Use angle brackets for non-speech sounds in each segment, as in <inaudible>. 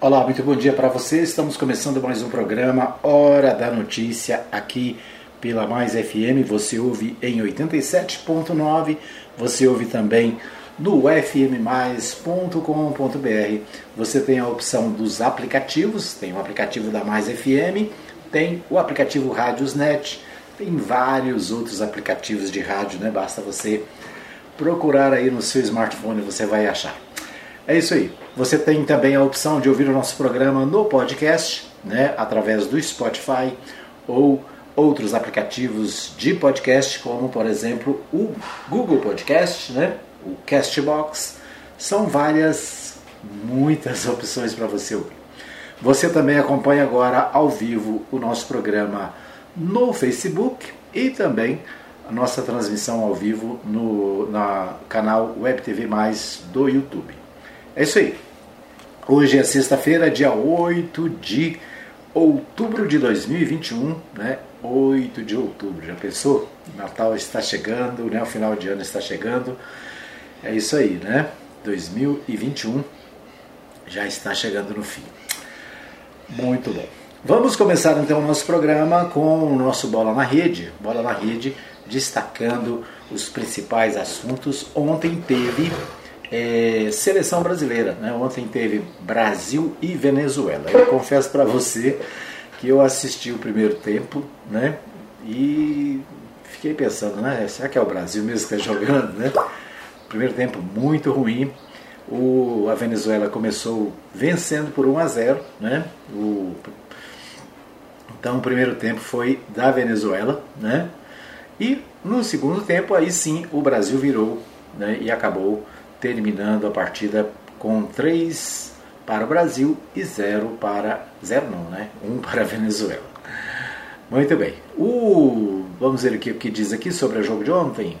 Olá, muito bom dia para você. Estamos começando mais um programa Hora da Notícia aqui pela Mais FM. Você ouve em 87.9, você ouve também no fmmais.com.br. Você tem a opção dos aplicativos, tem o aplicativo da Mais FM, tem o aplicativo Rádiosnet, tem vários outros aplicativos de rádio, né? Basta você procurar aí no seu smartphone, você vai achar. É isso aí. Você tem também a opção de ouvir o nosso programa no podcast, né, através do Spotify ou outros aplicativos de podcast, como por exemplo o Google Podcast, né, o Castbox. São várias, muitas <laughs> opções para você ouvir. Você também acompanha agora ao vivo o nosso programa no Facebook e também a nossa transmissão ao vivo no na canal Web TV Mais do YouTube. É isso aí. Hoje é sexta-feira, dia 8 de outubro de 2021, né? 8 de outubro, já pensou? Natal está chegando, né? O final de ano está chegando. É isso aí, né? 2021 já está chegando no fim. Muito bom. Vamos começar então o nosso programa com o nosso Bola na Rede. Bola na Rede destacando os principais assuntos. Ontem teve é, seleção brasileira. Né? Ontem teve Brasil e Venezuela. Eu confesso para você que eu assisti o primeiro tempo né? e fiquei pensando, né? será que é o Brasil mesmo que está jogando? Né? Primeiro tempo muito ruim. O, a Venezuela começou vencendo por 1 a 0. Né? O, então o primeiro tempo foi da Venezuela. Né? E no segundo tempo, aí sim, o Brasil virou né? e acabou terminando a partida com 3 para o Brasil e 0 para. 0 não, né? 1 um <laughs> para a Venezuela. Muito bem. O, vamos ver o que, o que diz aqui sobre o jogo de ontem.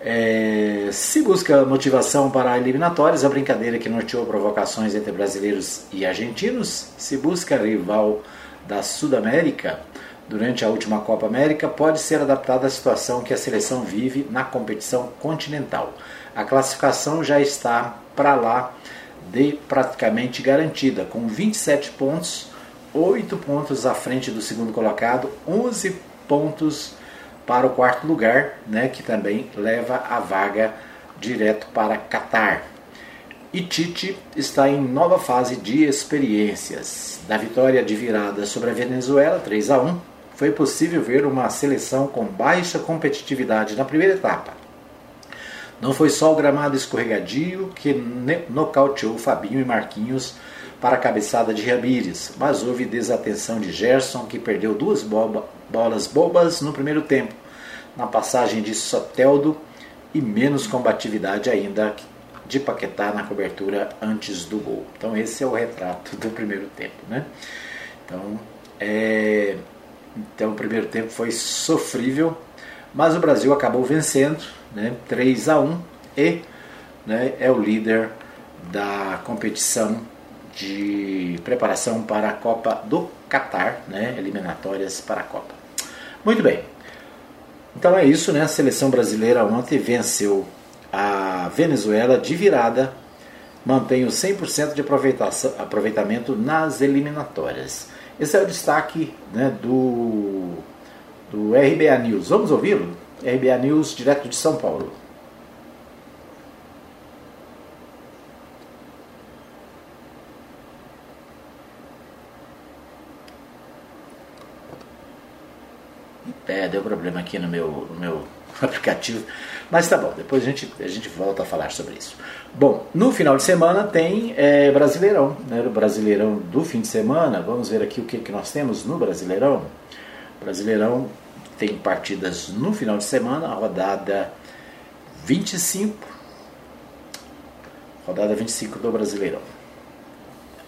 É, se busca motivação para eliminatórias, a brincadeira que norteou provocações entre brasileiros e argentinos, se busca rival da Sudamérica durante a última Copa América, pode ser adaptada à situação que a seleção vive na competição continental a classificação já está para lá de praticamente garantida, com 27 pontos, 8 pontos à frente do segundo colocado, 11 pontos para o quarto lugar, né, que também leva a vaga direto para Catar. E Tite está em nova fase de experiências. Da vitória de virada sobre a Venezuela, 3 a 1, foi possível ver uma seleção com baixa competitividade na primeira etapa não foi só o gramado escorregadio que nocauteou Fabinho e Marquinhos para a cabeçada de Ramires, mas houve desatenção de Gerson, que perdeu duas boba, bolas bobas no primeiro tempo, na passagem de Soteldo, e menos combatividade ainda de Paquetá na cobertura antes do gol. Então esse é o retrato do primeiro tempo. Né? Então, é... então o primeiro tempo foi sofrível, mas o Brasil acabou vencendo né, 3 a 1 e né, é o líder da competição de preparação para a Copa do Catar, né, eliminatórias para a Copa. Muito bem. Então é isso, né? A seleção brasileira ontem venceu a Venezuela de virada, mantém o 100% de aproveitamento nas eliminatórias. Esse é o destaque né, do, do RBA News. Vamos ouvi-lo? RBA News, direto de São Paulo. É, deu problema aqui no meu, no meu <laughs> aplicativo. Mas tá bom, depois a gente, a gente volta a falar sobre isso. Bom, no final de semana tem é, Brasileirão, né? O Brasileirão do fim de semana. Vamos ver aqui o que, que nós temos no Brasileirão. Brasileirão tem partidas no final de semana, a rodada 25, rodada 25 do Brasileirão.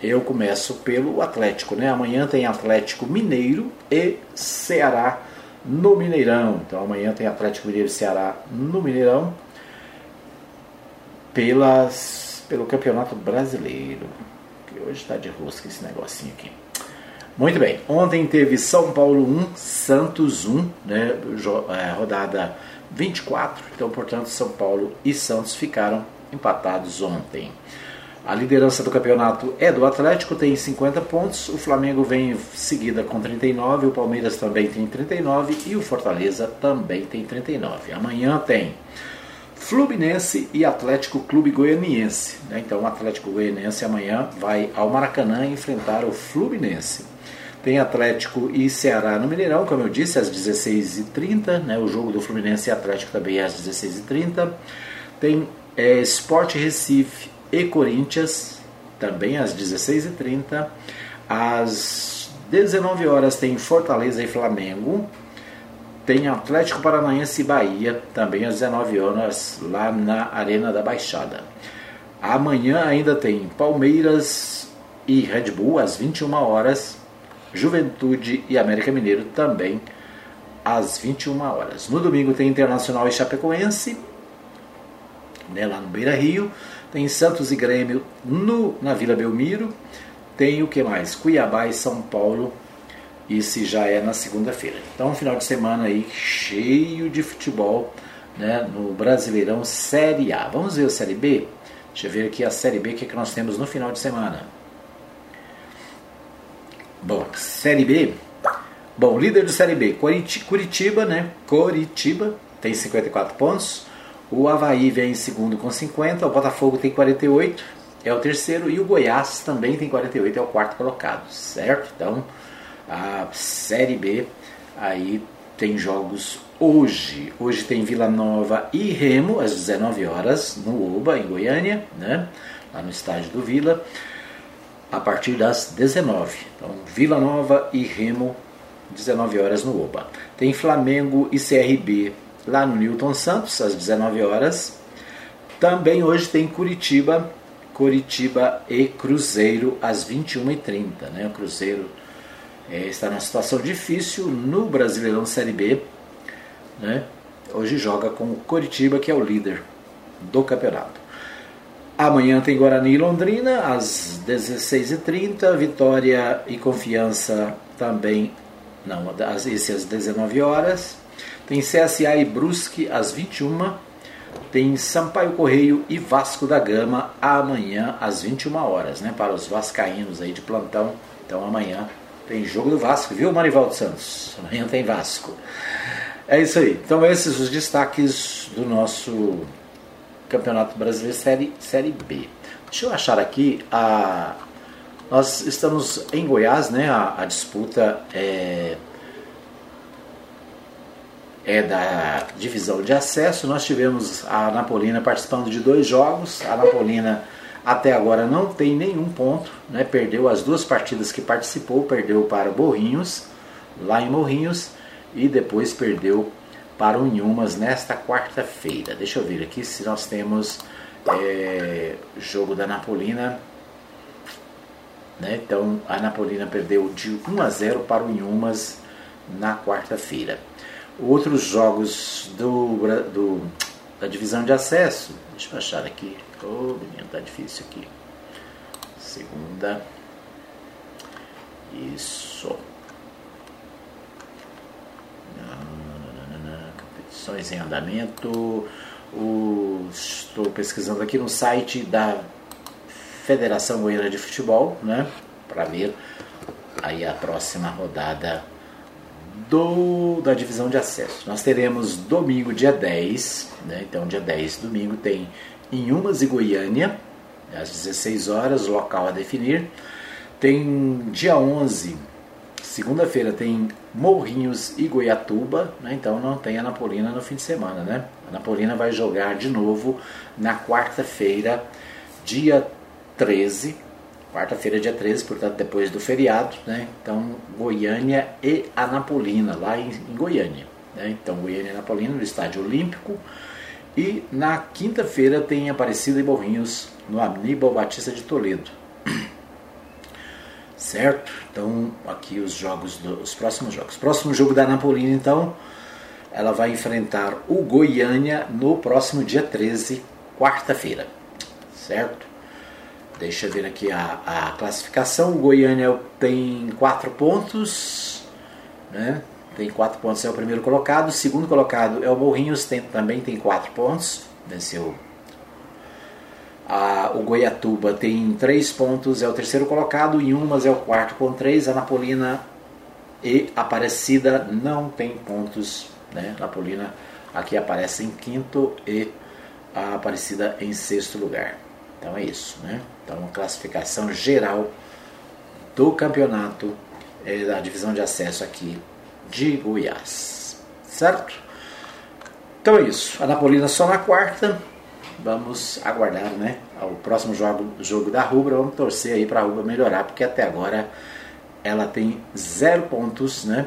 Eu começo pelo Atlético, né? Amanhã tem Atlético Mineiro e Ceará no Mineirão. Então amanhã tem Atlético Mineiro e Ceará no Mineirão pelas, pelo Campeonato Brasileiro. Que hoje está de rosca esse negocinho aqui. Muito bem. Ontem teve São Paulo 1, Santos 1, né, é, rodada 24. Então, portanto, São Paulo e Santos ficaram empatados ontem. A liderança do campeonato é do Atlético, tem 50 pontos. O Flamengo vem em seguida com 39, o Palmeiras também tem 39 e o Fortaleza também tem 39. Amanhã tem Fluminense e Atlético Clube Goianiense. Né? Então o Atlético Goianiense amanhã vai ao Maracanã enfrentar o Fluminense. Tem Atlético e Ceará no Mineirão, como eu disse, às 16h30. Né? O jogo do Fluminense e Atlético também é às 16h30. Tem é, Sport Recife e Corinthians, também às 16h30. Às 19 horas tem Fortaleza e Flamengo. Tem Atlético Paranaense e Bahia, também às 19 horas, lá na Arena da Baixada. Amanhã ainda tem Palmeiras e Red Bull às 21 horas. Juventude e América Mineiro também às 21 horas. No domingo tem Internacional e Chapecoense, né, lá no Beira Rio. Tem Santos e Grêmio no, na Vila Belmiro. Tem o que mais? Cuiabá e São Paulo. Isso já é na segunda-feira. Então, um final de semana aí cheio de futebol né, no Brasileirão Série A. Vamos ver a Série B? Deixa eu ver aqui a Série B, o que, é que nós temos no final de semana. Bom, Série B. Bom, líder do Série B, Curitiba, né? Curitiba tem 54 pontos. O Havaí vem em segundo com 50. O Botafogo tem 48, é o terceiro. E o Goiás também tem 48, é o quarto colocado, certo? Então, a Série B aí tem jogos hoje. Hoje tem Vila Nova e Remo às 19 horas no Oba, em Goiânia, né? Lá no estádio do Vila a partir das 19. Então, Vila Nova e Remo, 19 horas no Oba. Tem Flamengo e CRB lá no Newton Santos, às 19 horas. Também hoje tem Curitiba, Curitiba e Cruzeiro, às 21h30. Né? O Cruzeiro é, está numa situação difícil no Brasileirão Série B. Né? Hoje joga com o Curitiba, que é o líder do campeonato. Amanhã tem Guarani e Londrina, às 16h30. Vitória e Confiança também, não, esse às 19 horas. Tem CSA e Brusque às 21 Tem Sampaio Correio e Vasco da Gama amanhã às 21 horas, né? Para os vascaínos aí de plantão. Então amanhã tem jogo do Vasco, viu, Marivaldo Santos? Amanhã tem Vasco. É isso aí. Então esses os destaques do nosso Campeonato Brasileiro Série, série B. Deixa eu achar aqui a. Nós estamos em Goiás, né? A, a disputa é, é da divisão de acesso. Nós tivemos a Napolina participando de dois jogos. A Napolina até agora não tem nenhum ponto, né? Perdeu as duas partidas que participou, perdeu para Morrinhos, lá em Morrinhos, e depois perdeu para o Inhumas nesta quarta-feira. Deixa eu ver aqui se nós temos é, jogo da Napolina. Né? Então a Napolina perdeu de 1 a 0 para o Inhumas na quarta-feira. Outros jogos do, do, da divisão de acesso. Deixa eu achar aqui. Ô, oh, menino, tá difícil aqui. Segunda. Isso. Competições em andamento. O, estou pesquisando aqui no site da Federação Goiana de Futebol, né, para ver aí a próxima rodada do, da divisão de acesso. Nós teremos domingo, dia 10, né, então dia 10, domingo, tem Inhumas e Goiânia, às 16 horas, local a definir. Tem dia 11, Segunda-feira tem Morrinhos e Goiatuba, né? então não tem a Napolina no fim de semana. Né? A Napolina vai jogar de novo na quarta-feira, dia 13. Quarta-feira, dia 13, portanto, depois do feriado. Né? Então, Goiânia e Anapolina, lá em, em Goiânia. Né? Então, Goiânia e Anapolina no Estádio Olímpico. E na quinta-feira tem Aparecida e Morrinhos no Aníbal Batista de Toledo certo? Então, aqui os jogos, do, os próximos jogos. Próximo jogo da Napolina, então, ela vai enfrentar o Goiânia no próximo dia 13, quarta-feira, certo? Deixa eu ver aqui a, a classificação. O Goiânia tem 4 pontos, né? Tem 4 pontos, é o primeiro colocado. O segundo colocado é o Morrinhos, tem, também tem 4 pontos. Venceu A, o Goiatuba tem três pontos, é o terceiro colocado, e Umas é o quarto com três. A Napolina e Aparecida não tem pontos. Né? Napolina aqui aparece em quinto e a Aparecida em sexto lugar. Então é isso. Né? Então, a classificação geral do campeonato é, da divisão de acesso aqui de Goiás. Certo? Então é isso. A Napolina só na quarta. Vamos aguardar né, o próximo jogo, jogo da Rubra. Vamos torcer aí para a Rubra melhorar, porque até agora ela tem zero pontos, né?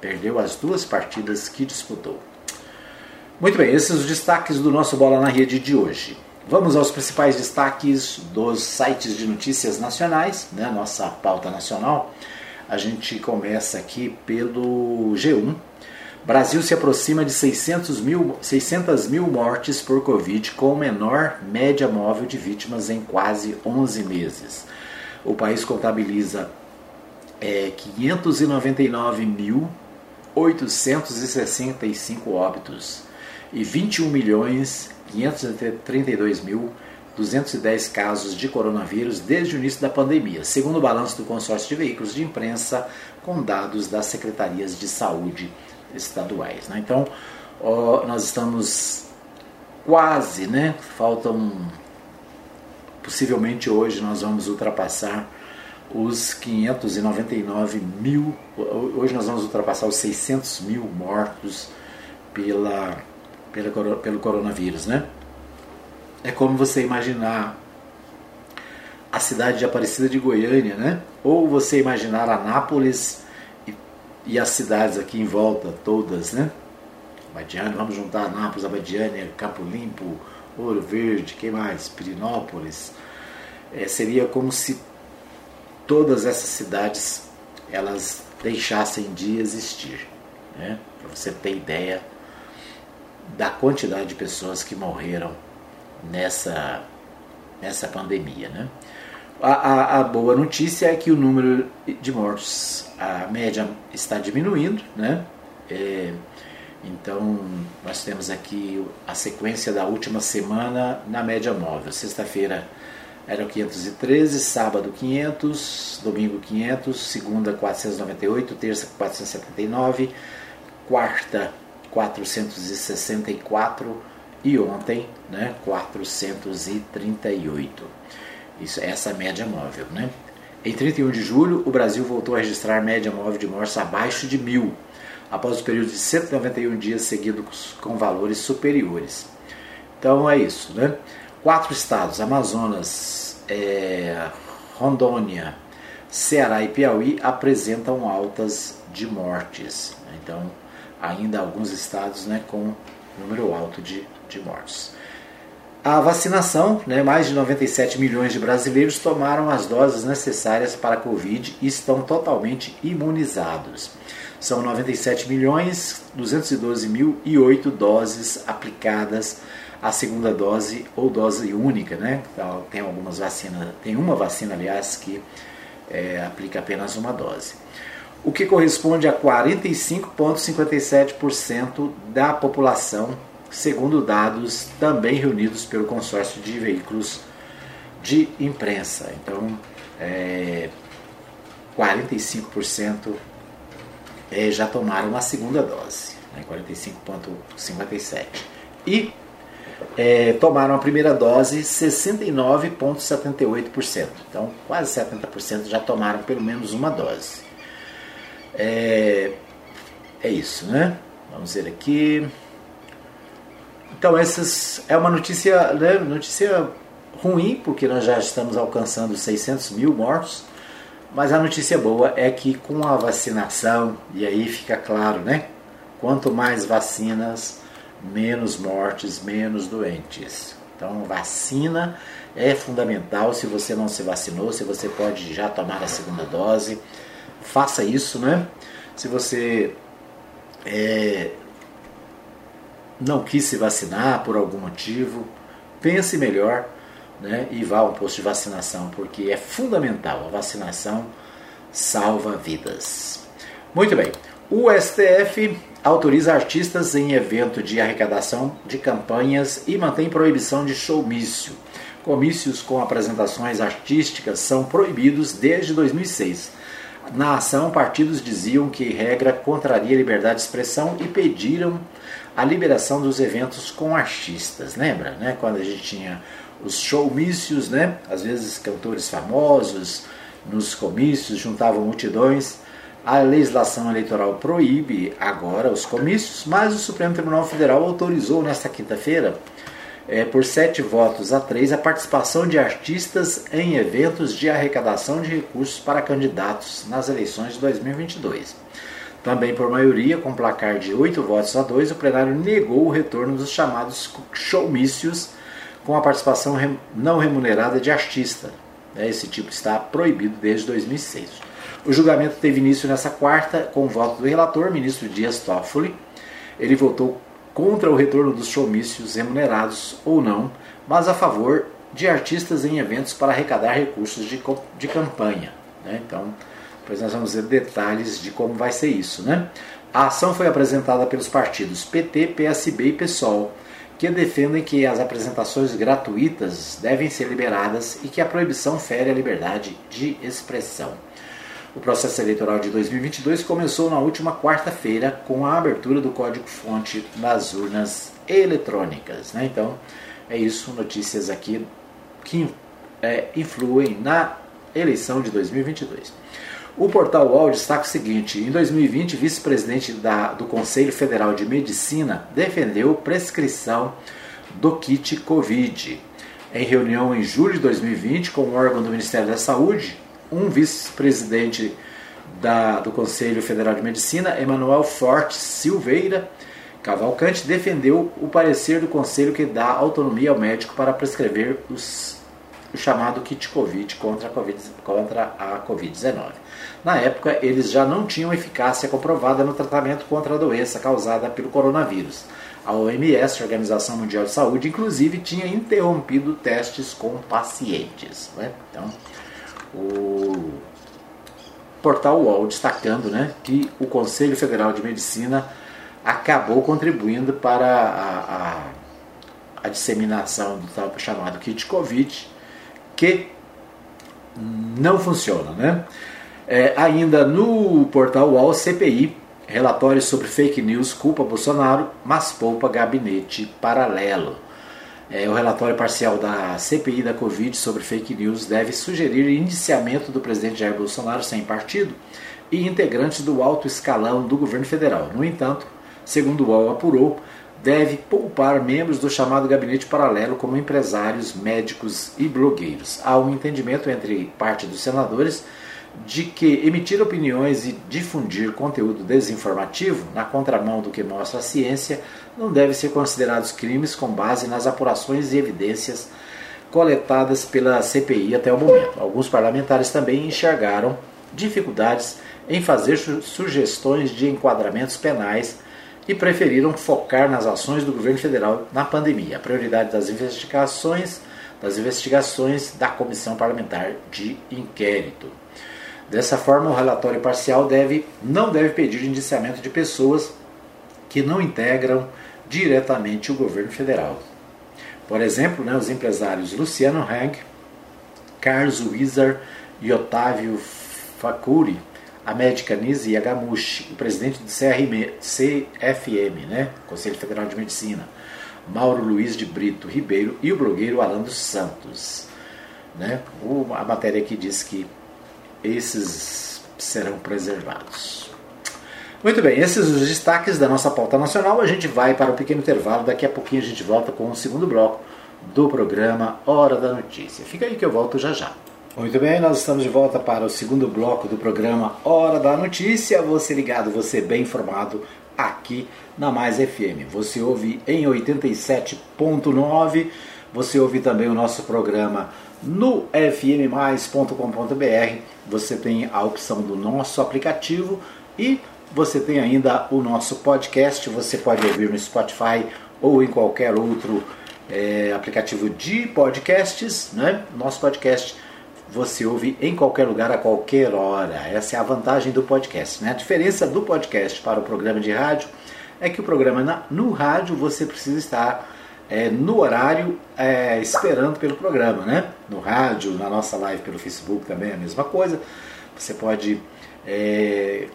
Perdeu as duas partidas que disputou. Muito bem, esses os destaques do nosso Bola na Rede de hoje. Vamos aos principais destaques dos sites de notícias nacionais, né? Nossa pauta nacional. A gente começa aqui pelo G1. Brasil se aproxima de 600 mil, 600 mil mortes por Covid, com menor média móvel de vítimas em quase 11 meses. O país contabiliza é, 599.865 óbitos e 21 milhões 532 mil 210 casos de coronavírus desde o início da pandemia, segundo o balanço do consórcio de veículos de imprensa com dados das secretarias de saúde estaduais. Né? Então, ó, nós estamos quase, né? Faltam. Possivelmente hoje nós vamos ultrapassar os 599 mil. Hoje nós vamos ultrapassar os 600 mil mortos pela, pela, pelo coronavírus, né? É como você imaginar a cidade de Aparecida de Goiânia, né? Ou você imaginar Anápolis e, as cidades aqui em volta, todas, né? Abadiânia, vamos juntar Anápolis, Abadiânia, Campo Limpo, Ouro Verde, quem mais? Pirinópolis. É, seria como se todas essas cidades elas deixassem de existir, né? Para você ter ideia da quantidade de pessoas que morreram nessa, nessa pandemia. Né? A, a, a, boa notícia é que o número de mortos, a média está diminuindo, né? É, então, nós temos aqui a sequência da última semana na média móvel. Sexta-feira eram 513, sábado 500, domingo 500, segunda 498, terça 479, quarta 464 e ontem né, 438. Isso, essa é média móvel. Né? Em 31 de julho, o Brasil voltou a registrar média móvel de mortes abaixo de mil, após o período de 191 dias seguidos com valores superiores. Então é isso. Né? Quatro estados, Amazonas, é, Rondônia, Ceará e Piauí, apresentam altas de mortes. Então, ainda alguns estados né, com número alto de de mortes. A vacinação, né, mais de 97 milhões de brasileiros tomaram as doses necessárias para a Covid e estão totalmente imunizados. São 97 milhões 212 mil e 8 doses aplicadas a segunda dose ou dose única, né? Então, tem algumas vacinas, tem uma vacina, aliás, que é, aplica apenas uma dose. O que corresponde a 45,57% da população segundo dados também reunidos pelo consórcio de veículos de imprensa. Então, é, 45% é, já tomaram a segunda dose, né, 45,57%. E é, tomaram a primeira dose 69,78%. Então, quase 70% já tomaram pelo menos uma dose. É, é isso, né? Vamos ver aqui. Então, essas é uma notícia, né, notícia ruim, porque nós já estamos alcançando 600 mil mortos, mas a notícia boa é que com a vacinação, e aí fica claro, né? Quanto mais vacinas, menos mortes, menos doentes. Então, vacina é fundamental. Se você não se vacinou, se você pode já tomar a segunda dose, faça isso, né? Se você é, não quis se vacinar por algum motivo, pense melhor né, e vá ao posto de vacinação, porque é fundamental. A vacinação salva vidas. Muito bem. O STF autoriza artistas em evento de arrecadação de campanhas e mantém proibição de showmício. Comícios com apresentações artísticas são proibidos desde 2006. Na ação, partidos diziam que regra contraria a liberdade de expressão e pediram a liberação dos eventos com artistas. Lembra, né? Quando a gente tinha os showmícios, né? Às vezes cantores famosos nos comícios juntavam multidões. A legislação eleitoral proíbe agora os comícios, mas o Supremo Tribunal Federal autorizou nesta quinta-feira, é, por sete votos a três, a participação de artistas em eventos de arrecadação de recursos para candidatos nas eleições de 2022. Também por maioria, com placar de oito votos a dois, o plenário negou o retorno dos chamados showmícios com a participação não remunerada de artista. Esse tipo está proibido desde 2006. O julgamento teve início nessa quarta com o voto do relator, ministro Dias Toffoli. Ele votou contra o retorno dos showmícios remunerados ou não, mas a favor de artistas em eventos para arrecadar recursos de, de campanha. Né? Então, depois nós vamos ver detalhes de como vai ser isso. Né? A ação foi apresentada pelos partidos PT, PSB e PSOL, que defendem que as apresentações gratuitas devem ser liberadas e que a proibição fere a liberdade de expressão. O processo eleitoral de 2022 começou na última quarta-feira com a abertura do código-fonte nas urnas eletrônicas. Né? Então, é isso, notícias aqui que é, influem na eleição de 2022. O portal UOL destaca o seguinte: em 2020, o vice-presidente do Conselho Federal de Medicina defendeu prescrição do kit Covid. Em reunião em julho de 2020 com o órgão do Ministério da Saúde, um vice-presidente do Conselho Federal de Medicina, Emanuel Forte Silveira Cavalcante, defendeu o parecer do Conselho que dá autonomia ao médico para prescrever os, o chamado kit Covid contra a Covid-19. Na época, eles já não tinham eficácia comprovada no tratamento contra a doença causada pelo coronavírus. A OMS, a Organização Mundial de Saúde, inclusive tinha interrompido testes com pacientes. Né? Então, o portal UOL destacando né, que o Conselho Federal de Medicina acabou contribuindo para a, a, a disseminação do tal chamado kit Covid, que não funciona. Né? É, ainda no portal UOL, CPI, relatório sobre fake news culpa Bolsonaro, mas poupa gabinete paralelo. É, o relatório parcial da CPI da Covid sobre fake news deve sugerir indiciamento do presidente Jair Bolsonaro sem partido e integrantes do alto escalão do governo federal. No entanto, segundo o UOL apurou, deve poupar membros do chamado gabinete paralelo como empresários, médicos e blogueiros. Há um entendimento entre parte dos senadores de que emitir opiniões e difundir conteúdo desinformativo, na contramão do que mostra a ciência, não deve ser considerados crimes com base nas apurações e evidências coletadas pela CPI até o momento. Alguns parlamentares também enxergaram dificuldades em fazer sugestões de enquadramentos penais e preferiram focar nas ações do governo federal na pandemia. A prioridade das investigações, das investigações da Comissão Parlamentar de Inquérito. Dessa forma, o relatório parcial deve, não deve pedir indiciamento de pessoas que não integram diretamente o governo federal. Por exemplo, né, os empresários Luciano Hang, Carlos Wizard e Otávio Facuri, a médica Nise Yagamushi, o presidente do CRM, CFM, né, Conselho Federal de Medicina, Mauro Luiz de Brito Ribeiro e o blogueiro Alan dos Santos. Né? a matéria aqui diz que esses serão preservados. Muito bem, esses os destaques da nossa pauta nacional. A gente vai para o um pequeno intervalo. Daqui a pouquinho a gente volta com o segundo bloco do programa Hora da Notícia. Fica aí que eu volto já já. Muito bem, nós estamos de volta para o segundo bloco do programa Hora da Notícia. Você ligado, você bem informado aqui na Mais FM. Você ouve em 87.9. Você ouve também o nosso programa no fmmais.com.br você tem a opção do nosso aplicativo e você tem ainda o nosso podcast. Você pode ouvir no Spotify ou em qualquer outro é, aplicativo de podcasts. Né? Nosso podcast você ouve em qualquer lugar, a qualquer hora. Essa é a vantagem do podcast. Né? A diferença do podcast para o programa de rádio é que o programa na, no rádio você precisa estar é, no horário é, esperando pelo programa, né? No rádio, na nossa live pelo Facebook também é a mesma coisa. Você pode. É,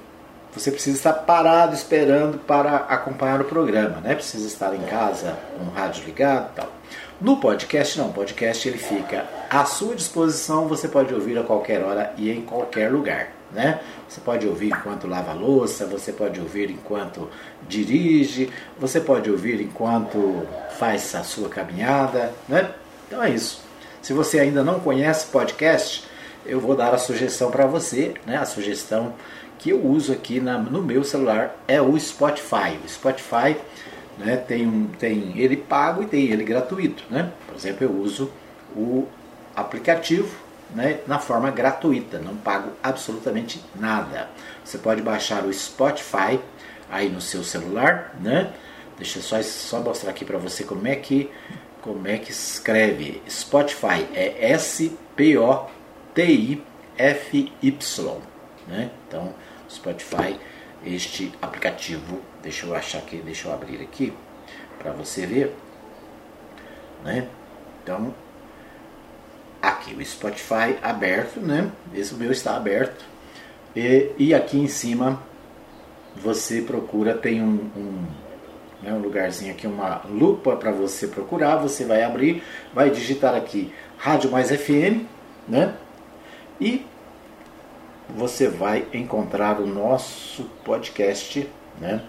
você precisa estar parado esperando para acompanhar o programa, né? Precisa estar em casa com o rádio ligado e tal. No podcast não, o podcast ele fica à sua disposição, você pode ouvir a qualquer hora e em qualquer lugar, né? Você pode ouvir enquanto lava louça, você pode ouvir enquanto dirige, você pode ouvir enquanto faz a sua caminhada, né? Então é isso. Se você ainda não conhece podcast, eu vou dar a sugestão para você, né? A sugestão que eu uso aqui na, no meu celular é o Spotify. O Spotify né, tem, um, tem ele pago e tem ele gratuito. Né? Por exemplo, eu uso o aplicativo né, na forma gratuita, não pago absolutamente nada. Você pode baixar o Spotify aí no seu celular, né? Deixa eu só, só mostrar aqui para você como é que como é que escreve. Spotify é S P O T I F Y, né? Então, Spotify, este aplicativo, deixa eu achar aqui, deixa eu abrir aqui para você ver, né? Então, aqui o Spotify aberto, né? Esse meu está aberto. E, e aqui em cima você procura, tem um, um, né, um lugarzinho aqui, uma lupa para você procurar. Você vai abrir, vai digitar aqui Rádio Mais FM, né? E você vai encontrar o nosso podcast, né?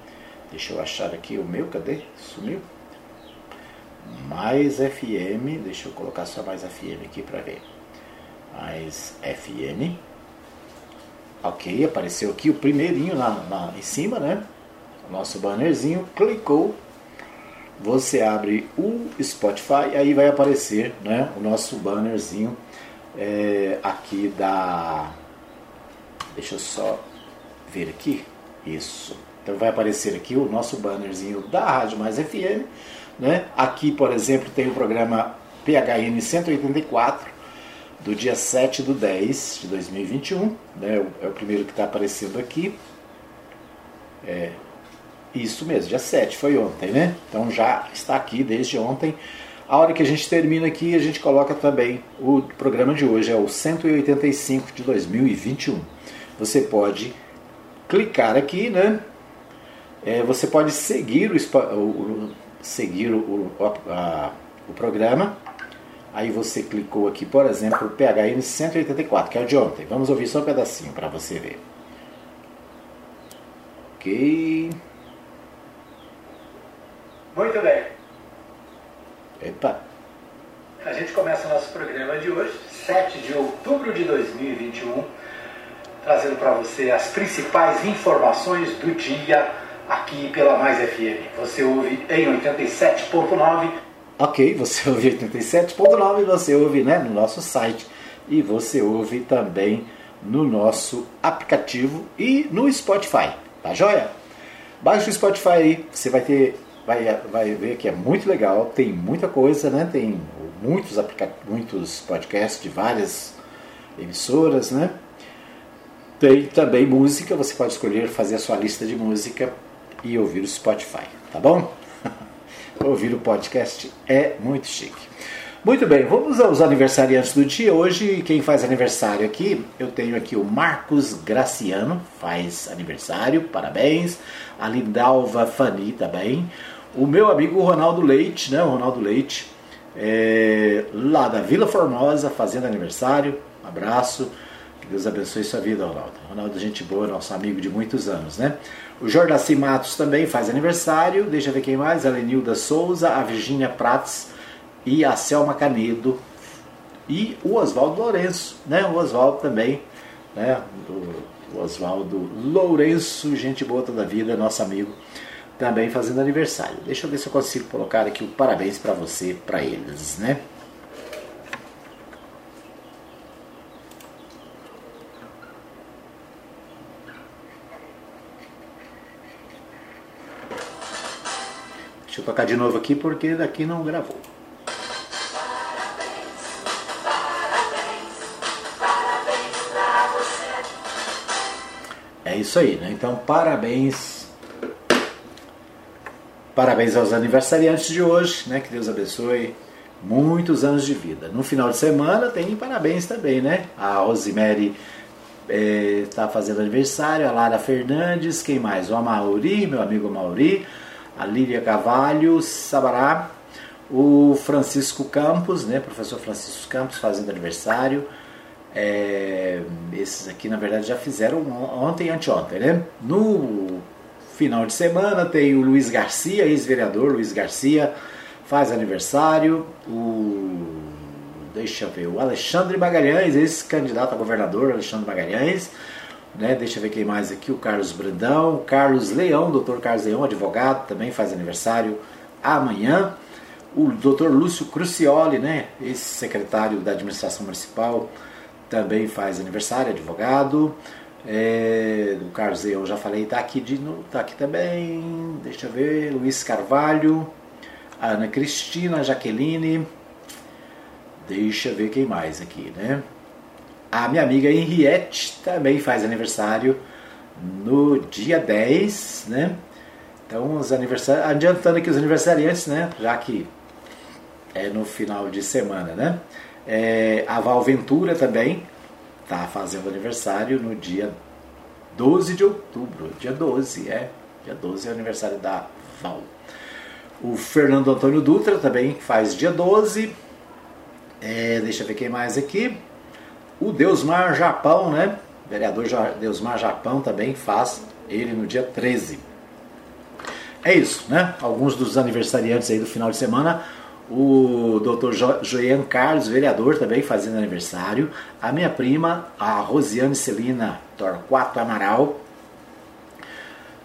Deixa eu achar aqui o meu, cadê? Sumiu? Mais FM, deixa eu colocar só mais FM aqui para ver. Mais FM. Ok, apareceu aqui o primeirinho lá, lá em cima, né? O nosso bannerzinho, clicou, você abre o Spotify, aí vai aparecer, né? O nosso bannerzinho é, aqui da Deixa eu só ver aqui. Isso. Então vai aparecer aqui o nosso bannerzinho da Rádio Mais FM. Né? Aqui, por exemplo, tem o programa PHN 184, do dia 7 do 10 de 2021. Né? É o primeiro que está aparecendo aqui. É, isso mesmo, dia 7, foi ontem, né? Então já está aqui desde ontem. A hora que a gente termina aqui, a gente coloca também o programa de hoje, é o 185 de 2021 você pode clicar aqui, né? É, você pode seguir o, o seguir o, a, o programa. Aí você clicou aqui, por exemplo, PHN 184, que é o de ontem. Vamos ouvir só um pedacinho para você ver. Ok. Muito bem. Epa. A gente começa o nosso programa de hoje, 7 de outubro de 2021 trazendo para você as principais informações do dia aqui pela Mais FM. Você ouve em 87.9. Ok, você <laughs> ouve 87.9 e você ouve né, no nosso site e você ouve também no nosso aplicativo e no Spotify, tá joia? Baixe o Spotify aí, você vai ter, vai, vai ver que é muito legal, tem muita coisa, né? Tem muitos, muitos podcasts de várias emissoras, né? Tem também música, você pode escolher fazer a sua lista de música e ouvir o Spotify, tá bom? <laughs> ouvir o podcast é muito chique. Muito bem, vamos aos aniversariantes do dia. Hoje, quem faz aniversário aqui, eu tenho aqui o Marcos Graciano, faz aniversário, parabéns. A Lindalva Fani também. O meu amigo Ronaldo Leite, né? O Ronaldo Leite, é, lá da Vila Formosa, fazendo aniversário. Um abraço. Deus abençoe sua vida, Ronaldo. Ronaldo, gente boa, nosso amigo de muitos anos, né? O Jordaci Matos também faz aniversário. Deixa eu ver quem mais. A Lenilda Souza, a Virgínia Prates e a Selma Canedo. E o Oswaldo Lourenço, né? O Oswaldo também, né? O Oswaldo Lourenço, gente boa toda a vida, nosso amigo, também fazendo aniversário. Deixa eu ver se eu consigo colocar aqui o parabéns para você, para eles, né? Eu tocar de novo aqui porque daqui não gravou. É isso aí, né? Então, parabéns Parabéns aos aniversariantes de hoje, né? Que Deus abençoe muitos anos de vida. No final de semana tem parabéns também, né? A Rosemary está é, fazendo aniversário, a Lara Fernandes, quem mais? O Amauri, meu amigo Amauri, a Lília Cavalho, Sabará, o Francisco Campos, né? Professor Francisco Campos fazendo aniversário. É, esses aqui na verdade já fizeram ontem e anteontem, né? No final de semana tem o Luiz Garcia, ex-vereador Luiz Garcia, faz aniversário. O deixa eu ver, o Alexandre Magalhães, esse candidato a governador, Alexandre Magalhães, né? Deixa eu ver quem mais aqui, o Carlos Brandão, Carlos Leão, doutor Carlos Leão, advogado, também faz aniversário amanhã. O doutor Lúcio Crucioli, né? Esse secretário da administração municipal, também faz aniversário, advogado. É, o Carlos Leão já falei, tá aqui de tá aqui também. Deixa eu ver, Luiz Carvalho, Ana Cristina, Jaqueline, Deixa eu ver quem mais aqui, né? A minha amiga Henriette também faz aniversário no dia 10, né? Então, os aniversários, adiantando aqui os aniversariantes, né? Já que é no final de semana, né? É, a Val Ventura também tá fazendo aniversário no dia 12 de outubro. Dia 12, é. Dia 12 é o aniversário da Val. O Fernando Antônio Dutra também faz dia 12. É, deixa eu ver quem mais aqui. O Deusmar Japão, né? O vereador Deusmar Japão também faz ele no dia 13. É isso, né? Alguns dos aniversariantes aí do final de semana. O Dr. Joian Carlos, vereador, também fazendo aniversário. A minha prima, a Rosiane Celina Torquato Amaral,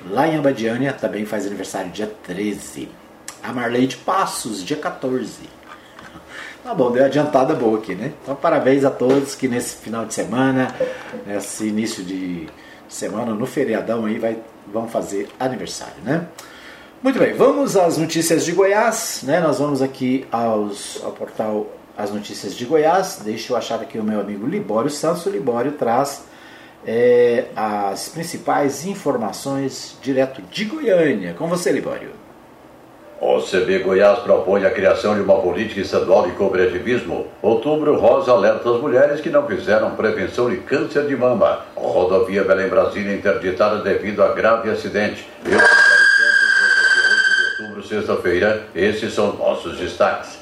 lá em Abadiânia, também faz aniversário dia 13. A Marleide Passos, dia 14. Tá bom, deu adiantada boa aqui, né? Então, parabéns a todos que nesse final de semana, nesse início de semana, no feriadão aí, vai, vão fazer aniversário, né? Muito bem, vamos às notícias de Goiás, né? Nós vamos aqui aos, ao portal As Notícias de Goiás. Deixa eu achar aqui o meu amigo Libório Santos. O Libório traz é, as principais informações direto de Goiânia. Com você, Libório. O CB Goiás propõe a criação de uma política estadual de cooperativismo. Outubro Rosa alerta as mulheres que não fizeram prevenção de câncer de mama. Rodovia Belém-Brasília interditada devido a grave acidente. Eu, 8 de outubro, sexta-feira, esses são nossos destaques.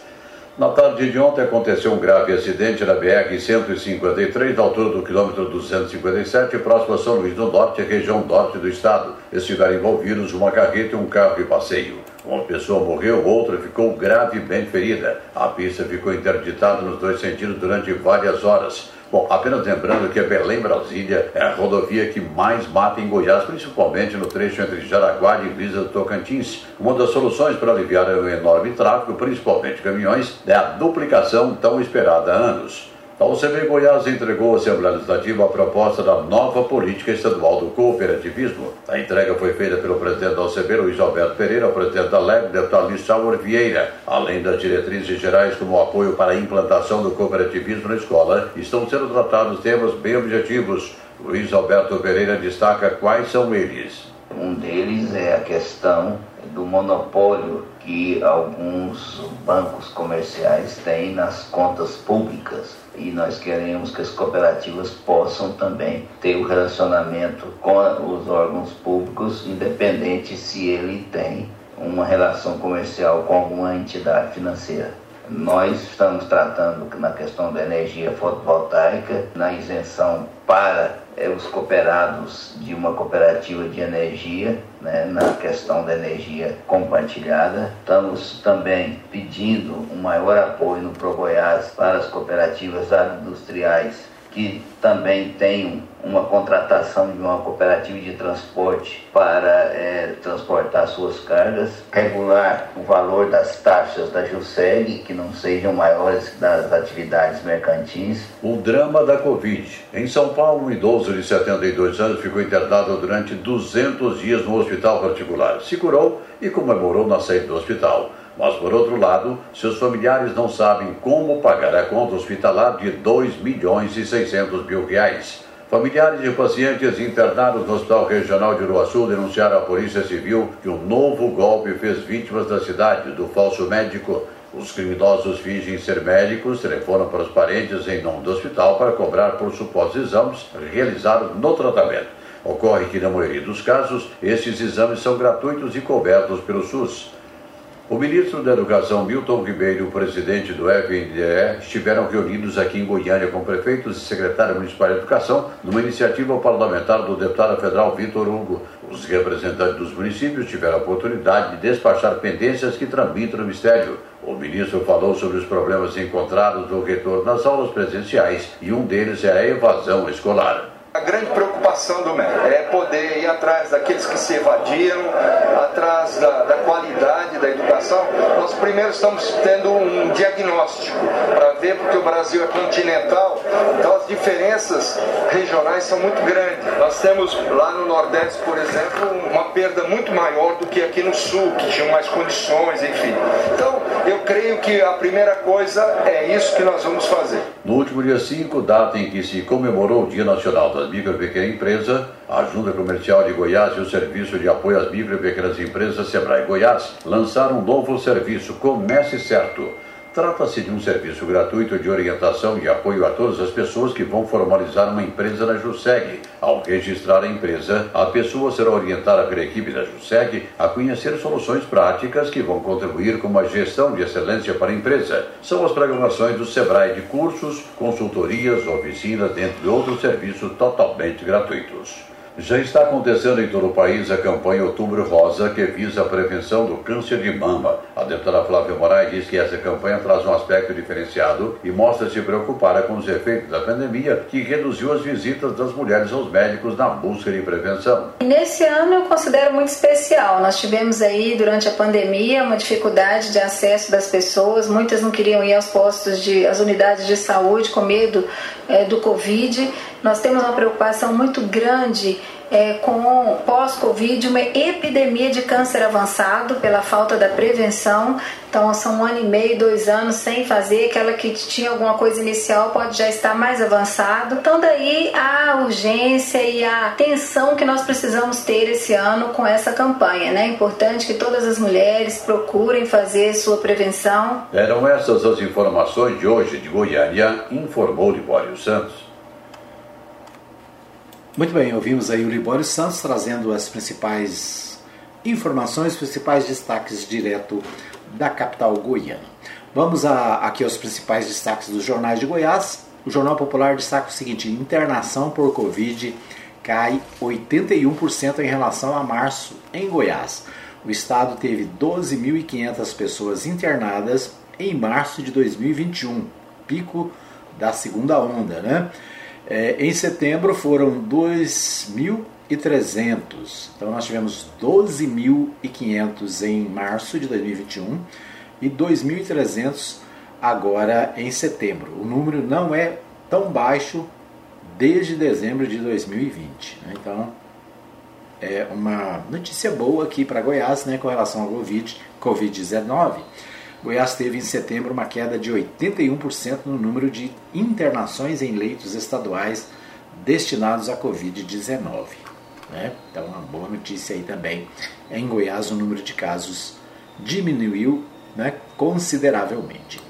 Na tarde de ontem aconteceu um grave acidente na BR-153, na altura do quilômetro 257, próximo a São Luís do Norte, região norte do estado. Estiveram envolvidos uma carreta e um carro de passeio. Uma pessoa morreu, outra ficou gravemente ferida. A pista ficou interditada nos dois sentidos durante várias horas. Bom, apenas lembrando que a Belém-Brasília é a rodovia que mais mata em Goiás, principalmente no trecho entre Jaraguá e Divisa do Tocantins. Uma das soluções para aliviar o enorme tráfego, principalmente caminhões, é a duplicação tão esperada há anos. A OCB Goiás entregou à Assembleia Legislativa a proposta da nova política estadual do cooperativismo. A entrega foi feita pelo presidente da OCB, Luiz Alberto Pereira, o presidente da LEB, deputado Luiz Sauer Vieira. Além das diretrizes gerais como apoio para a implantação do cooperativismo na escola, estão sendo tratados temas bem objetivos. Luiz Alberto Pereira destaca quais são eles. Um deles é a questão do monopólio que alguns bancos comerciais têm nas contas públicas e nós queremos que as cooperativas possam também ter o relacionamento com os órgãos públicos, independente se ele tem uma relação comercial com alguma entidade financeira. Nós estamos tratando na questão da energia fotovoltaica, na isenção para é, os cooperados de uma cooperativa de energia, né, na questão da energia compartilhada. Estamos também pedindo um maior apoio no ProGoiás para as cooperativas agroindustriais que também tenham uma contratação de uma cooperativa de transporte para é, transportar suas cargas, regular o valor das taxas da JUSEG, que não sejam maiores das atividades mercantis. O drama da Covid. Em São Paulo, um idoso de 72 anos ficou internado durante 200 dias no hospital particular. Se curou e comemorou na saída do hospital. Mas, por outro lado, seus familiares não sabem como pagar a conta hospitalar de 2 milhões e 600 mil reais. Familiares de pacientes internados no Hospital Regional de Uruaçu denunciaram à Polícia Civil que um novo golpe fez vítimas da cidade do falso médico. Os criminosos fingem ser médicos, telefonam para os parentes em nome do hospital para cobrar por supostos exames realizados no tratamento. Ocorre que, na maioria dos casos, esses exames são gratuitos e cobertos pelo SUS. O ministro da Educação, Milton Ribeiro, e o presidente do FNDE estiveram reunidos aqui em Goiânia com prefeitos e secretário municipal de Educação numa iniciativa parlamentar do deputado federal Vitor Hugo. Os representantes dos municípios tiveram a oportunidade de despachar pendências que tramitam no Ministério. O ministro falou sobre os problemas encontrados no retorno nas aulas presenciais e um deles é a evasão escolar. A grande preocupação do MEC é poder ir atrás daqueles que se evadiram, atrás da, da qualidade da educação. Nós primeiro estamos tendo um diagnóstico para ver, porque o Brasil é continental, então as diferenças regionais são muito grandes. Nós temos lá no Nordeste, por exemplo, uma perda muito maior do que aqui no Sul, que tinham mais condições, enfim. Então, eu creio que a primeira coisa é isso que nós vamos fazer. No último dia 5, data em que se comemorou o Dia Nacional das Micro e Pequena Empresa, a Junta Comercial de Goiás e o Serviço de Apoio às Micro e Pequenas Empresas Sebrae Goiás lançaram um novo serviço Comece Certo Trata-se de um serviço gratuito de orientação e apoio a todas as pessoas que vão formalizar uma empresa na JUSEG. Ao registrar a empresa, a pessoa será orientada pela equipe da JUSEG a conhecer soluções práticas que vão contribuir com uma gestão de excelência para a empresa. São as programações do SEBRAE de cursos, consultorias, oficinas, dentre outros serviços totalmente gratuitos. Já está acontecendo em todo o país a campanha Outubro Rosa, que visa a prevenção do câncer de mama. A deputada Flávia Moraes diz que essa campanha traz um aspecto diferenciado e mostra se preocupar com os efeitos da pandemia, que reduziu as visitas das mulheres aos médicos na busca de prevenção. Nesse ano eu considero muito especial. Nós tivemos aí, durante a pandemia, uma dificuldade de acesso das pessoas. Muitas não queriam ir aos postos, de, às unidades de saúde, com medo é, do Covid nós temos uma preocupação muito grande é, com pós-Covid, uma epidemia de câncer avançado pela falta da prevenção. Então, são um ano e meio, dois anos sem fazer. Aquela que tinha alguma coisa inicial pode já estar mais avançado. Então, daí a urgência e a atenção que nós precisamos ter esse ano com essa campanha. Né? É importante que todas as mulheres procurem fazer sua prevenção. Eram essas as informações de hoje de Goiânia, informou Libório Santos. Muito bem, ouvimos aí o Libório Santos trazendo as principais informações, os principais destaques direto da capital goiana. Vamos a, aqui aos principais destaques dos jornais de Goiás. O Jornal Popular destaca o seguinte: internação por Covid cai 81% em relação a março em Goiás. O estado teve 12.500 pessoas internadas em março de 2021, pico da segunda onda, né? É, em setembro foram 2.300. Então nós tivemos 12.500 em março de 2021 e 2.300 agora em setembro. O número não é tão baixo desde dezembro de 2020. Né? Então é uma notícia boa aqui para Goiás né, com relação ao Covid-19. covid 19 Goiás teve em setembro uma queda de 81% no número de internações em leitos estaduais destinados à Covid-19. Né? Então, uma boa notícia aí também. Em Goiás, o número de casos diminuiu né, consideravelmente.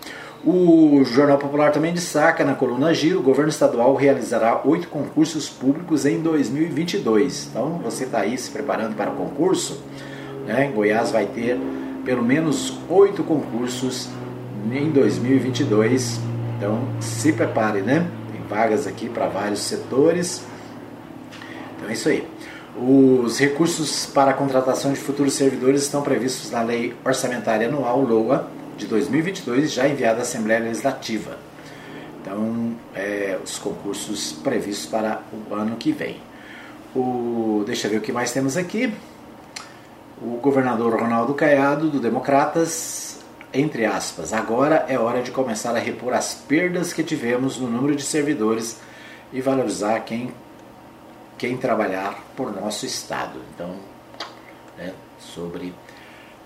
O Jornal Popular também destaca na coluna Giro: o governo estadual realizará oito concursos públicos em 2022. Então, você está aí se preparando para o concurso. Né? Goiás vai ter pelo menos oito concursos em 2022. Então se prepare, né? Tem vagas aqui para vários setores. Então é isso aí. Os recursos para a contratação de futuros servidores estão previstos na Lei Orçamentária Anual LOA de 2022, já enviada à Assembleia Legislativa. Então, é, os concursos previstos para o ano que vem. O, deixa eu ver o que mais temos aqui o governador Ronaldo Caiado, do Democratas, entre aspas, agora é hora de começar a repor as perdas que tivemos no número de servidores e valorizar quem, quem trabalhar por nosso Estado. Então, né, sobre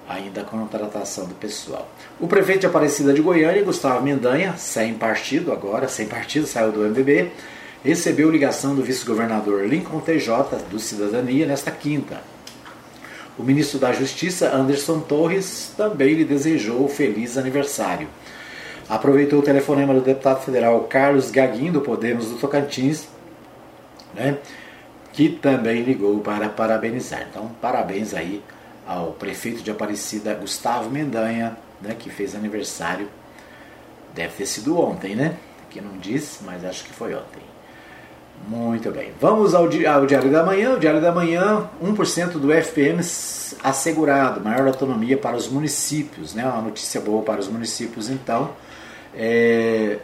ainda a contratação do pessoal. O prefeito de Aparecida de Goiânia, Gustavo Mendanha, sem partido agora, sem partido, saiu do MBB, recebeu ligação do vice-governador Lincoln TJ do Cidadania nesta quinta. O ministro da Justiça, Anderson Torres, também lhe desejou feliz aniversário. Aproveitou o telefonema do deputado federal Carlos Gaguinho, do Podemos do Tocantins, né, que também ligou para parabenizar. Então, parabéns aí ao prefeito de Aparecida, Gustavo Mendanha, né, que fez aniversário. Deve ter sido ontem, né? Que não diz, mas acho que foi ontem. Muito bem. Vamos ao, di ao Diário da Manhã. O Diário da Manhã, 1% do FPM assegurado, maior autonomia para os municípios. Né? Uma notícia boa para os municípios, então. É,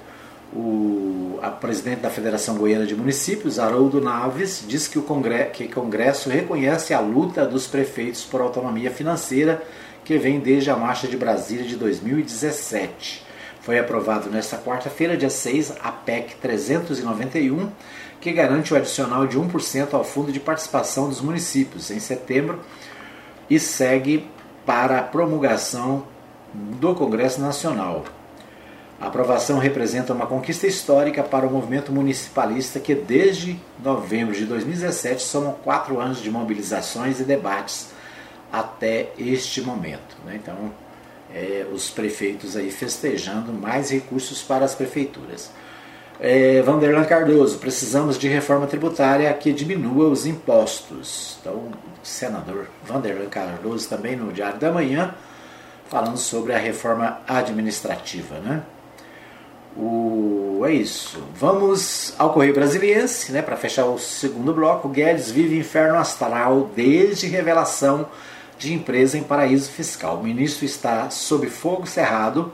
o a presidente da Federação Goiana de Municípios, Haroldo Naves, diz que o que Congresso reconhece a luta dos prefeitos por autonomia financeira que vem desde a Marcha de Brasília de 2017. Foi aprovado nesta quarta-feira, dia 6, a PEC 391, que garante o adicional de 1% ao Fundo de Participação dos Municípios em setembro e segue para a promulgação do Congresso Nacional. A aprovação representa uma conquista histórica para o movimento municipalista que, desde novembro de 2017, somam quatro anos de mobilizações e debates até este momento. Né? Então, é, os prefeitos aí festejando mais recursos para as prefeituras. É, Vanderlan Cardoso, precisamos de reforma tributária que diminua os impostos. Então, o senador Vanderlan Cardoso também no Diário da Manhã, falando sobre a reforma administrativa, né? O, é isso. Vamos ao Correio Brasiliense, né, para fechar o segundo bloco. Guedes vive inferno astral desde revelação de empresa em paraíso fiscal. O ministro está sob fogo cerrado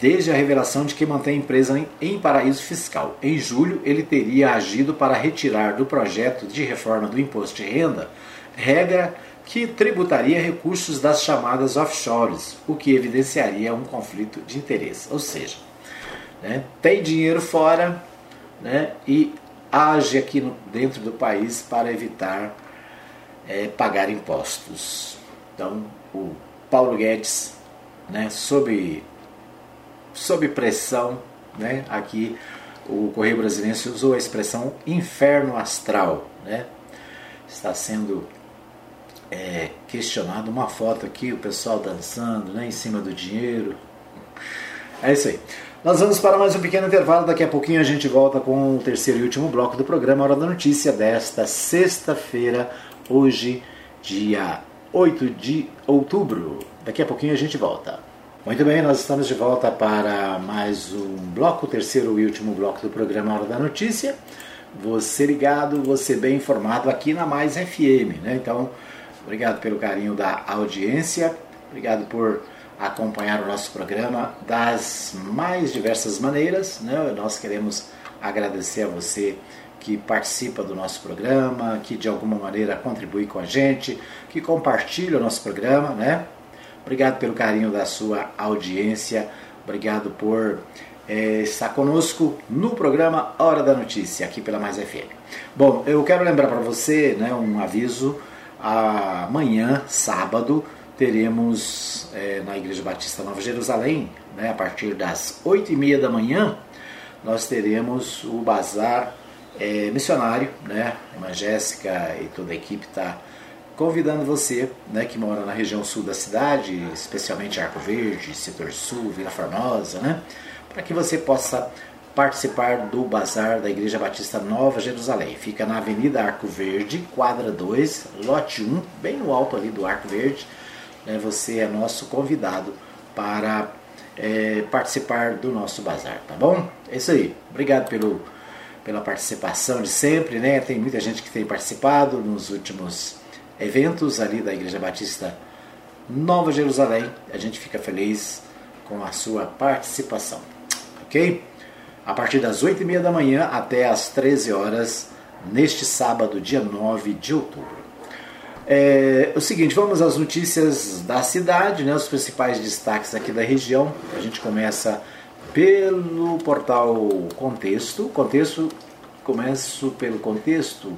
desde a revelação de que mantém empresa em paraíso fiscal. Em julho, ele teria agido para retirar do projeto de reforma do imposto de renda regra que tributaria recursos das chamadas offshores, o que evidenciaria um conflito de interesse. Ou seja, né, tem dinheiro fora né, e age aqui no, dentro do país para evitar é, pagar impostos. Então, o Paulo Guedes, né, sob sob pressão, né? Aqui o Correio Brasileiro usou a expressão inferno astral, né? Está sendo é, questionado uma foto aqui, o pessoal dançando, né, em cima do dinheiro. É isso aí. Nós vamos para mais um pequeno intervalo. Daqui a pouquinho a gente volta com o terceiro e último bloco do programa Hora da Notícia desta sexta-feira, hoje, dia 8 de outubro. Daqui a pouquinho a gente volta. Muito bem, nós estamos de volta para mais um bloco, o terceiro e último bloco do programa Hora da Notícia. Você ligado, você bem informado aqui na Mais FM, né? Então, obrigado pelo carinho da audiência, obrigado por acompanhar o nosso programa das mais diversas maneiras, né? Nós queremos agradecer a você que participa do nosso programa, que de alguma maneira contribui com a gente, que compartilha o nosso programa, né? Obrigado pelo carinho da sua audiência. Obrigado por é, estar conosco no programa Hora da Notícia, aqui pela Mais FM. Bom, eu quero lembrar para você né, um aviso. Amanhã, sábado, teremos é, na Igreja Batista Nova Jerusalém, né, a partir das 8 e meia da manhã, nós teremos o bazar é, missionário, né? A irmã Jéssica e toda a equipe está convidando você, né, que mora na região sul da cidade, especialmente Arco Verde, Setor Sul, Vila Formosa, né, para que você possa participar do Bazar da Igreja Batista Nova Jerusalém. Fica na Avenida Arco Verde, quadra 2, lote 1, bem no alto ali do Arco Verde. Né, você é nosso convidado para é, participar do nosso bazar, tá bom? É isso aí. Obrigado pelo, pela participação de sempre, né? Tem muita gente que tem participado nos últimos eventos ali da Igreja Batista Nova Jerusalém. A gente fica feliz com a sua participação, ok? A partir das 8 e meia da manhã até as 13 horas, neste sábado, dia 9 de outubro. É, o seguinte, vamos às notícias da cidade, né, os principais destaques aqui da região. A gente começa pelo portal Contexto. Contexto, começo pelo contexto.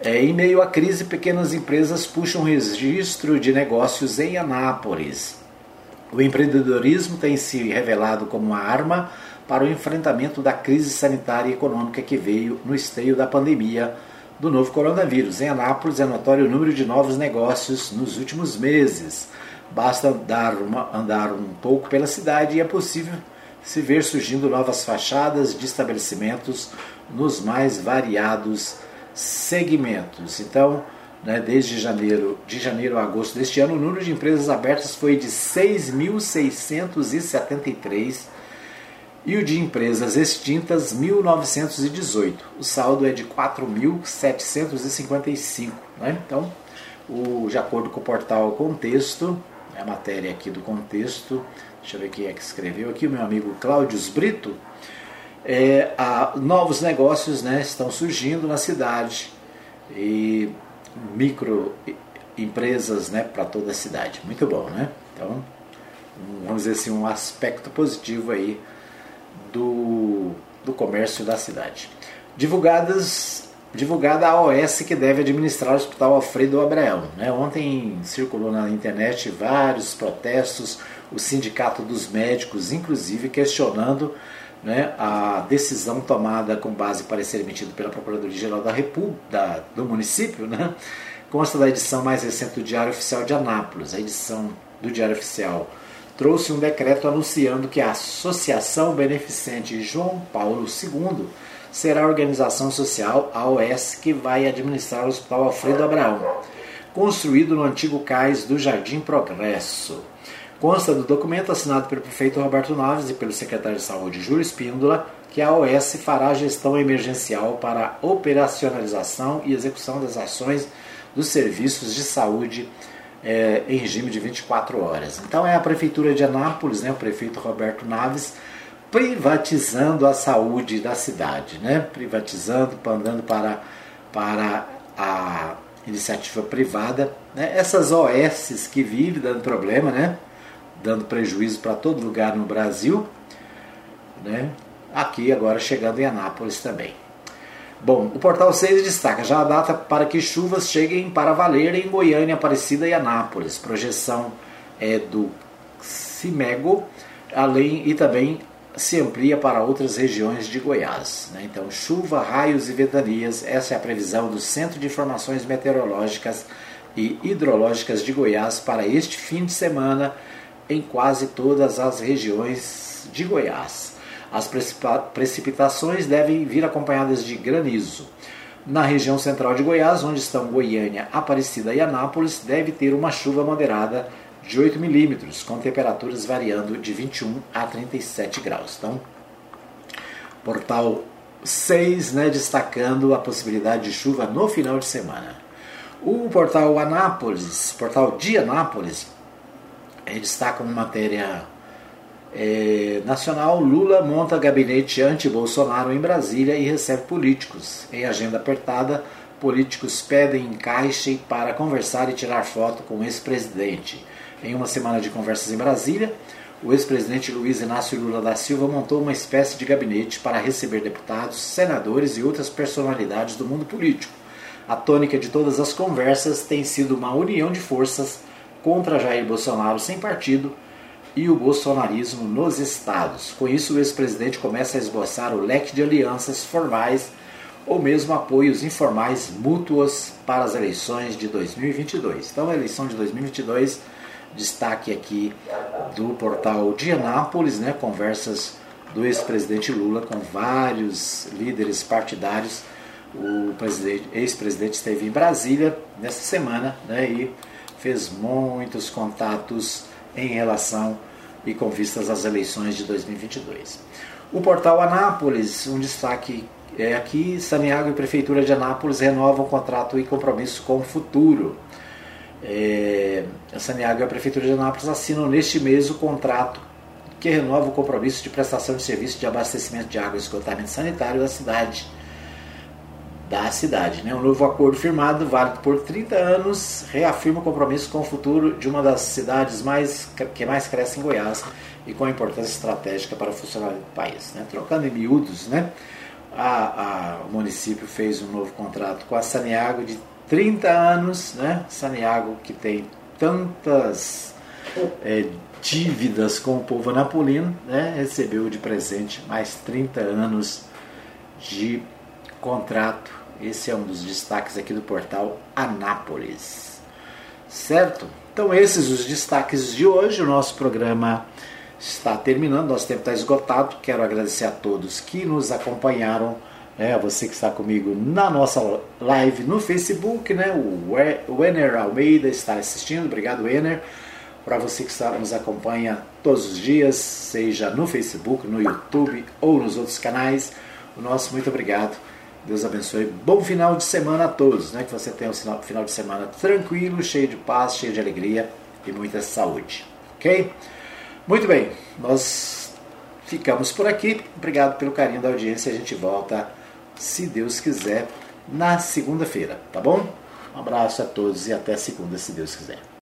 É, em meio à crise, pequenas empresas puxam registro de negócios em Anápolis. O empreendedorismo tem se revelado como uma arma para o enfrentamento da crise sanitária e econômica que veio no esteio da pandemia do novo coronavírus. Em Anápolis é notório o número de novos negócios nos últimos meses. Basta andar, uma, andar um pouco pela cidade e é possível se ver surgindo novas fachadas de estabelecimentos nos mais variados segmentos. Então, né, desde janeiro, de janeiro a agosto deste ano, o número de empresas abertas foi de 6.673 e o de empresas extintas 1.918. O saldo é de 4.755. Né? Então, o, de acordo com o portal Contexto, a matéria aqui do Contexto, deixa eu ver quem é que escreveu aqui, o meu amigo Cláudio Brito, é, a, novos negócios né, estão surgindo na cidade e micro empresas né, para toda a cidade. Muito bom, né? Então, vamos dizer assim, um aspecto positivo aí do, do comércio da cidade. Divulgadas, divulgada a OS que deve administrar o Hospital Alfredo Abraão. Né? Ontem circulou na internet vários protestos, o Sindicato dos Médicos, inclusive, questionando né, a decisão tomada com base em parecer emitido pela Procuradoria-Geral da República, do município, né, consta da edição mais recente do Diário Oficial de Anápolis. A edição do Diário Oficial trouxe um decreto anunciando que a Associação Beneficente João Paulo II será a organização social AOS que vai administrar o Hospital Alfredo Abraão, construído no antigo cais do Jardim Progresso. Consta do documento assinado pelo prefeito Roberto Naves e pelo secretário de Saúde Júlio Espíndola que a OS fará a gestão emergencial para operacionalização e execução das ações dos serviços de saúde é, em regime de 24 horas. Então é a prefeitura de Anápolis, né, o prefeito Roberto Naves, privatizando a saúde da cidade, né, privatizando, mandando para, para a iniciativa privada. Né, essas OS que vivem dando problema, né, dando prejuízo para todo lugar no Brasil, né? aqui agora chegando em Anápolis também. Bom, o Portal 6 destaca já a data para que chuvas cheguem para valer em Goiânia, Aparecida e Anápolis. Projeção é do CIMEGO, além e também se amplia para outras regiões de Goiás. Né? Então, chuva, raios e ventanias, essa é a previsão do Centro de Informações Meteorológicas e Hidrológicas de Goiás para este fim de semana em quase todas as regiões de Goiás. As precipitações devem vir acompanhadas de granizo. Na região central de Goiás, onde estão Goiânia, Aparecida e Anápolis, deve ter uma chuva moderada de 8 milímetros, com temperaturas variando de 21 a 37 graus. Então, portal 6, né, destacando a possibilidade de chuva no final de semana. O portal Anápolis, portal de Anápolis, é, destaca uma matéria é, nacional: Lula monta gabinete anti-Bolsonaro em Brasília e recebe políticos. Em agenda apertada, políticos pedem encaixe para conversar e tirar foto com o ex-presidente. Em uma semana de conversas em Brasília, o ex-presidente Luiz Inácio Lula da Silva montou uma espécie de gabinete para receber deputados, senadores e outras personalidades do mundo político. A tônica de todas as conversas tem sido uma união de forças contra Jair Bolsonaro sem partido e o bolsonarismo nos estados. Com isso, o ex-presidente começa a esboçar o leque de alianças formais ou mesmo apoios informais mútuos para as eleições de 2022. Então, a eleição de 2022, destaque aqui do portal de Anápolis, né, conversas do ex-presidente Lula com vários líderes partidários. O ex-presidente esteve em Brasília nessa semana né, e fez muitos contatos em relação e com vistas às eleições de 2022. O portal Anápolis, um destaque é aqui, Saniago e Prefeitura de Anápolis renovam contrato e compromisso com o futuro. É, a Saniago e a Prefeitura de Anápolis assinam neste mês o contrato que renova o compromisso de prestação de serviço de abastecimento de água e esgotamento sanitário da cidade da cidade. Né? Um novo acordo firmado, válido por 30 anos, reafirma o compromisso com o futuro de uma das cidades mais, que mais cresce em Goiás e com importância estratégica para o funcionamento do país. Né? Trocando em miúdos, né? A, a, o município fez um novo contrato com a Saniago de 30 anos, né? Saniago que tem tantas é, dívidas com o povo napolino, né, recebeu de presente mais 30 anos de contrato. Esse é um dos destaques aqui do portal Anápolis. Certo? Então, esses os destaques de hoje. O nosso programa está terminando, nosso tempo está esgotado. Quero agradecer a todos que nos acompanharam. É, você que está comigo na nossa live no Facebook, né? O Ener Almeida está assistindo. Obrigado, Ener. Para você que está, nos acompanha todos os dias, seja no Facebook, no YouTube ou nos outros canais, o nosso muito obrigado. Deus abençoe. Bom final de semana a todos, né? Que você tenha um final de semana tranquilo, cheio de paz, cheio de alegria e muita saúde. Ok? Muito bem, nós ficamos por aqui. Obrigado pelo carinho da audiência. A gente volta, se Deus quiser, na segunda-feira, tá bom? Um abraço a todos e até segunda, se Deus quiser.